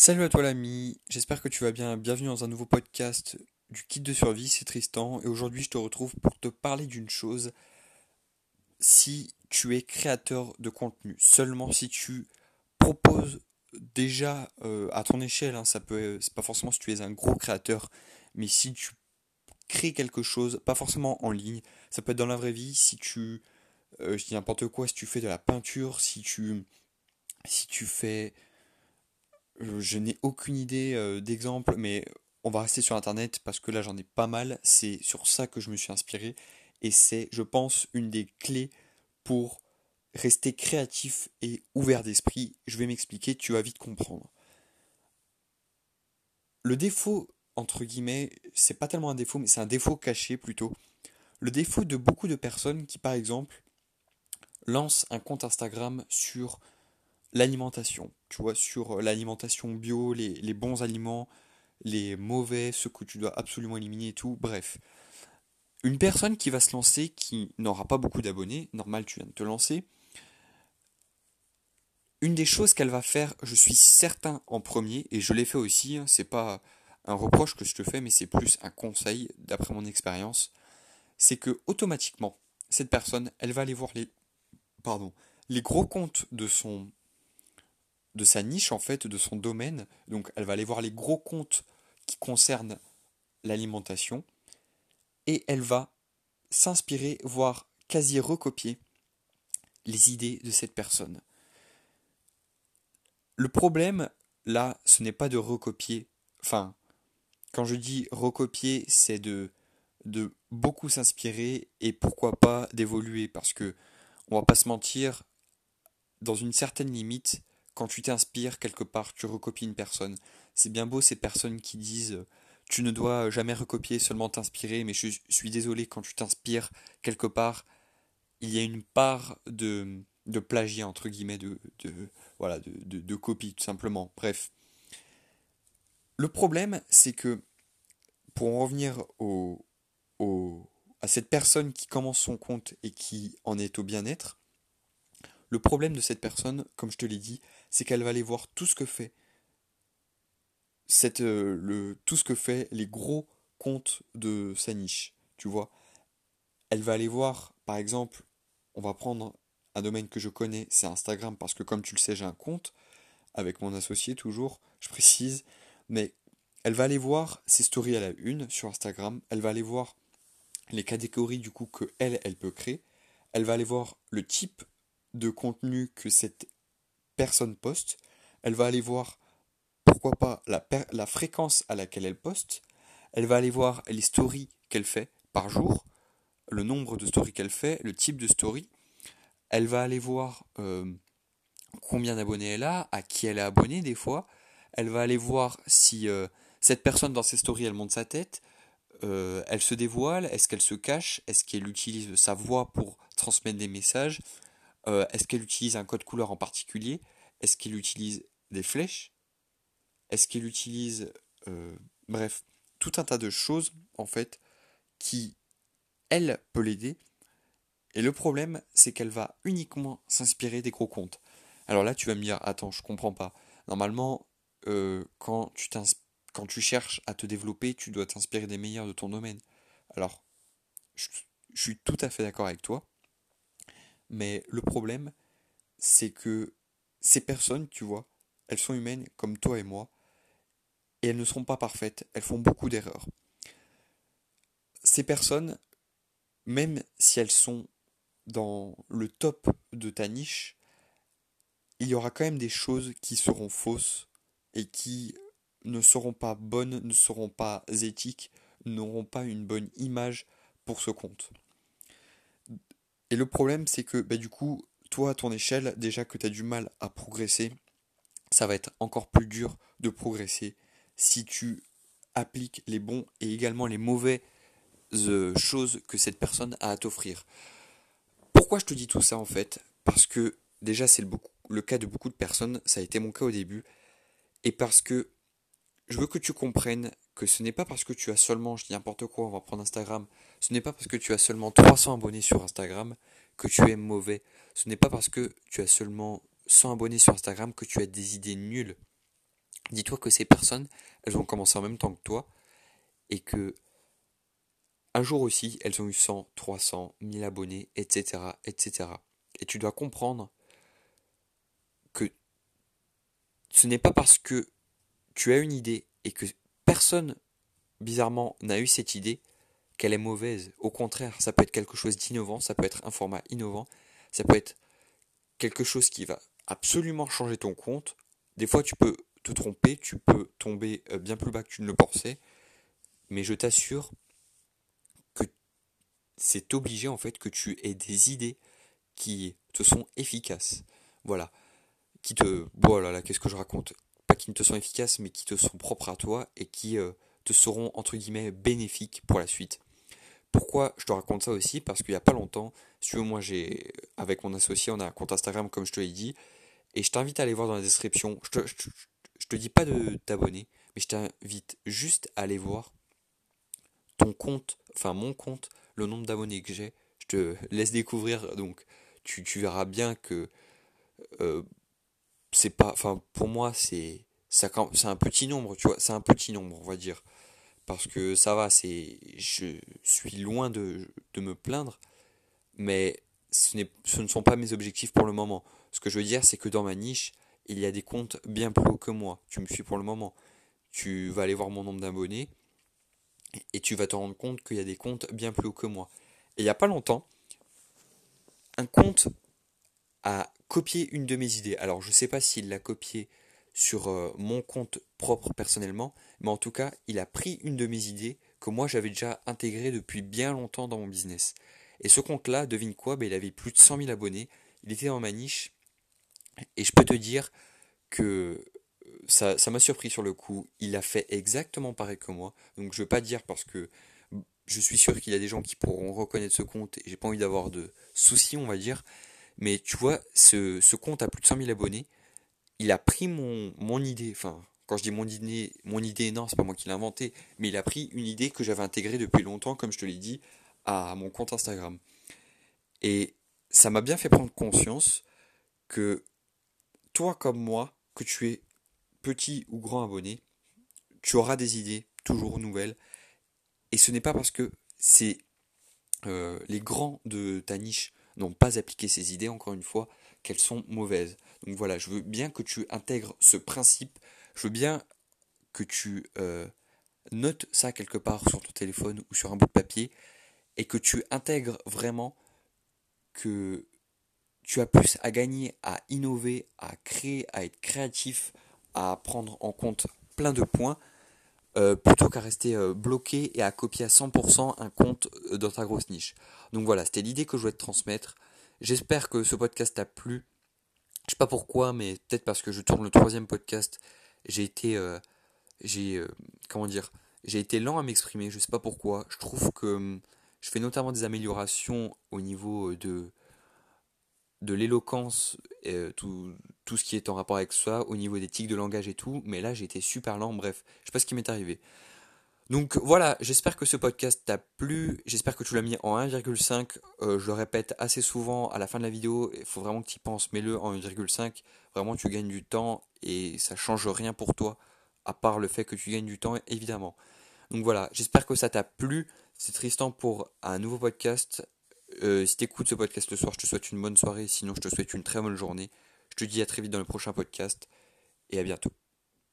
Salut à toi l'ami, j'espère que tu vas bien. Bienvenue dans un nouveau podcast du kit de survie, c'est Tristan et aujourd'hui je te retrouve pour te parler d'une chose. Si tu es créateur de contenu, seulement si tu proposes déjà euh, à ton échelle, hein, ça peut, c'est pas forcément si tu es un gros créateur, mais si tu crées quelque chose, pas forcément en ligne, ça peut être dans la vraie vie, si tu, euh, dis n'importe quoi, si tu fais de la peinture, si tu, si tu fais je n'ai aucune idée euh, d'exemple, mais on va rester sur Internet parce que là j'en ai pas mal. C'est sur ça que je me suis inspiré. Et c'est, je pense, une des clés pour rester créatif et ouvert d'esprit. Je vais m'expliquer, tu vas vite comprendre. Le défaut, entre guillemets, c'est pas tellement un défaut, mais c'est un défaut caché plutôt. Le défaut de beaucoup de personnes qui, par exemple, lancent un compte Instagram sur l'alimentation, tu vois, sur l'alimentation bio, les, bons aliments, les mauvais, ceux que tu dois absolument éliminer et tout, bref. Une personne qui va se lancer, qui n'aura pas beaucoup d'abonnés, normal tu viens de te lancer, une des choses qu'elle va faire, je suis certain en premier, et je l'ai fait aussi, hein, c'est pas un reproche que je te fais, mais c'est plus un conseil d'après mon expérience, c'est que automatiquement, cette personne, elle va aller voir les, pardon, les gros comptes de son de sa niche en fait, de son domaine. Donc elle va aller voir les gros comptes qui concernent l'alimentation et elle va s'inspirer, voire quasi recopier les idées de cette personne. Le problème, là, ce n'est pas de recopier, enfin, quand je dis recopier, c'est de, de beaucoup s'inspirer et pourquoi pas d'évoluer, parce que, on va pas se mentir, dans une certaine limite, quand tu t'inspires quelque part, tu recopies une personne. C'est bien beau ces personnes qui disent tu ne dois jamais recopier, seulement t'inspirer, mais je suis désolé, quand tu t'inspires quelque part, il y a une part de, de plagiat, entre guillemets, de, de voilà, de, de, copie, tout simplement. Bref. Le problème, c'est que, pour en revenir au, au, à cette personne qui commence son compte et qui en est au bien-être, le problème de cette personne, comme je te l'ai dit, c'est qu'elle va aller voir tout ce que fait cette, euh, le, tout ce que fait les gros comptes de sa niche, tu vois. Elle va aller voir, par exemple, on va prendre un domaine que je connais, c'est Instagram, parce que comme tu le sais, j'ai un compte avec mon associé toujours, je précise, mais elle va aller voir ses stories à la une sur Instagram, elle va aller voir les catégories du coup que elle, elle peut créer, elle va aller voir le type de contenu que cette personne poste, elle va aller voir, pourquoi pas, la, fréquence à laquelle elle poste, elle va aller voir les stories qu'elle fait par jour, le nombre de stories qu'elle fait, le type de story, elle va aller voir euh, combien d'abonnés elle a, à qui elle est abonnée des fois, elle va aller voir si euh, cette personne dans ses stories elle monte sa tête, euh, elle se dévoile, est-ce qu'elle se cache, est-ce qu'elle utilise sa voix pour transmettre des messages, euh, est-ce qu'elle utilise un code couleur en particulier? Est-ce qu'elle utilise des flèches? Est-ce qu'elle utilise... Euh, bref, tout un tas de choses, en fait, qui, elle, peut l'aider. Et le problème, c'est qu'elle va uniquement s'inspirer des gros comptes. Alors là, tu vas me dire, attends, je comprends pas. Normalement, euh, quand, tu quand tu cherches à te développer, tu dois t'inspirer des meilleurs de ton domaine. Alors, je suis tout à fait d'accord avec toi. Mais le problème, c'est que ces personnes, tu vois, elles sont humaines comme toi et moi, et elles ne sont pas parfaites, elles font beaucoup d'erreurs. Ces personnes, même si elles sont dans le top de ta niche, il y aura quand même des choses qui seront fausses et qui ne seront pas bonnes, ne seront pas éthiques, n'auront pas une bonne image pour ce compte. Et le problème, c'est que bah, du coup, toi, à ton échelle, déjà que tu as du mal à progresser, ça va être encore plus dur de progresser si tu appliques les bons et également les mauvaises euh, choses que cette personne a à t'offrir. Pourquoi je te dis tout ça en fait? Parce que déjà c'est le, le, cas de beaucoup de personnes, ça a été mon cas au début, et parce que je veux que tu comprennes que ce n'est pas parce que tu as seulement, je dis n'importe quoi, on va prendre Instagram, ce n'est pas parce que tu as seulement 300 abonnés sur Instagram que tu es mauvais. Ce n'est pas parce que tu as seulement 100 abonnés sur Instagram que tu as des idées nulles. dis-toi que ces personnes, elles ont commencé en même temps que toi et que un jour aussi, elles ont eu 100, 300, 1000 abonnés, etc., etc. Et tu dois comprendre que ce n'est pas parce que tu as une idée et que personne, bizarrement, n'a eu cette idée qu'elle est mauvaise. Au contraire, ça peut être quelque chose d'innovant, ça peut être un format innovant, ça peut être quelque chose qui va absolument changer ton compte. Des fois, tu peux te tromper, tu peux tomber euh, bien plus bas que tu ne le pensais, mais je t'assure que c'est obligé en fait que tu aies des idées qui te sont efficaces. Voilà. Qui te. Voilà, là, qu'est-ce que je raconte? Qui ne te sont efficaces, mais qui te sont propres à toi et qui euh, te seront, entre guillemets, bénéfiques pour la suite. Pourquoi je te raconte ça aussi? Parce qu'il n'y a pas longtemps, si tu veux, moi, j'ai, avec mon associé, on a un compte Instagram, comme je te l'ai dit, et je t'invite à aller voir dans la description. Je te, te dis pas de t'abonner, mais je t'invite juste à aller voir ton compte, enfin mon compte, le nombre d'abonnés que j'ai. Je te laisse découvrir, donc tu, verras bien que euh, c'est pas, enfin pour moi c'est c'est un petit nombre, tu vois, c'est un petit nombre, on va dire, parce que ça va, c'est, je suis loin de, de me plaindre, mais ce, ne sont pas mes objectifs pour le moment. Ce que je veux dire, c'est que dans ma niche, il y a des comptes bien plus hauts que moi. Tu me suis pour le moment. Tu vas aller voir mon nombre d'abonnés et tu vas te rendre compte qu'il y a des comptes bien plus hauts que moi. Et il n'y a pas longtemps, un compte a copié une de mes idées. Alors je ne sais pas s'il l'a copié sur euh, mon compte propre personnellement, mais en tout cas, il a pris une de mes idées que moi j'avais déjà intégrée depuis bien longtemps dans mon business. Et ce compte-là, devine quoi ben, Il avait plus de 100 000 abonnés, il était dans ma niche, et je peux te dire que ça, m'a surpris sur le coup. Il a fait exactement pareil que moi. Donc je ne veux pas dire parce que je suis sûr qu'il y a des gens qui pourront reconnaître ce compte et j'ai pas envie d'avoir de soucis, on va dire. Mais tu vois, ce, compte a plus de 100 000 abonnés. Il a pris mon, mon idée, enfin, quand je dis mon idée, mon idée, non, c'est pas moi qui l'ai inventé, mais il a pris une idée que j'avais intégrée depuis longtemps, comme je te l'ai dit, à mon compte Instagram. Et ça m'a bien fait prendre conscience que toi comme moi, que tu es petit ou grand abonné, tu auras des idées toujours nouvelles. Et ce n'est pas parce que c'est euh, les grands de ta niche n'ont pas appliqué ces idées, encore une fois, qu'elles sont mauvaises. Donc voilà, je veux bien que tu intègres ce principe, je veux bien que tu euh, notes ça quelque part sur ton téléphone ou sur un bout de papier, et que tu intègres vraiment que tu as plus à gagner à innover, à créer, à être créatif, à prendre en compte plein de points, euh, plutôt qu'à rester euh, bloqué et à copier à 100% un compte dans ta grosse niche. Donc voilà, c'était l'idée que je voulais te transmettre. J'espère que ce podcast t'a plu. Je sais pas pourquoi, mais peut-être parce que je tourne le troisième podcast, j'ai été, j'ai, comment dire, j'ai été lent à m'exprimer. Je sais pas pourquoi. Je trouve que hum, je fais notamment des améliorations au niveau de de l'éloquence, et euh, tout, tout ce qui est en rapport avec ça, au niveau des tics de langage et tout, mais là j'ai été super lent, bref, je sais pas ce qui m'est arrivé. Donc voilà, j'espère que ce podcast t'a plu, j'espère que tu l'as mis en 1,5, euh, je le répète assez souvent à la fin de la vidéo, il faut vraiment que tu y penses, mets-le en 1,5, vraiment tu gagnes du temps et ça change rien pour toi, à part le fait que tu gagnes du temps évidemment. Donc voilà, j'espère que ça t'a plu, c'est Tristan pour un nouveau podcast, euh, si t'écoutes ce podcast le soir, je te souhaite une bonne soirée. Sinon, je te souhaite une très bonne journée. Je te dis à très vite dans le prochain podcast et à bientôt.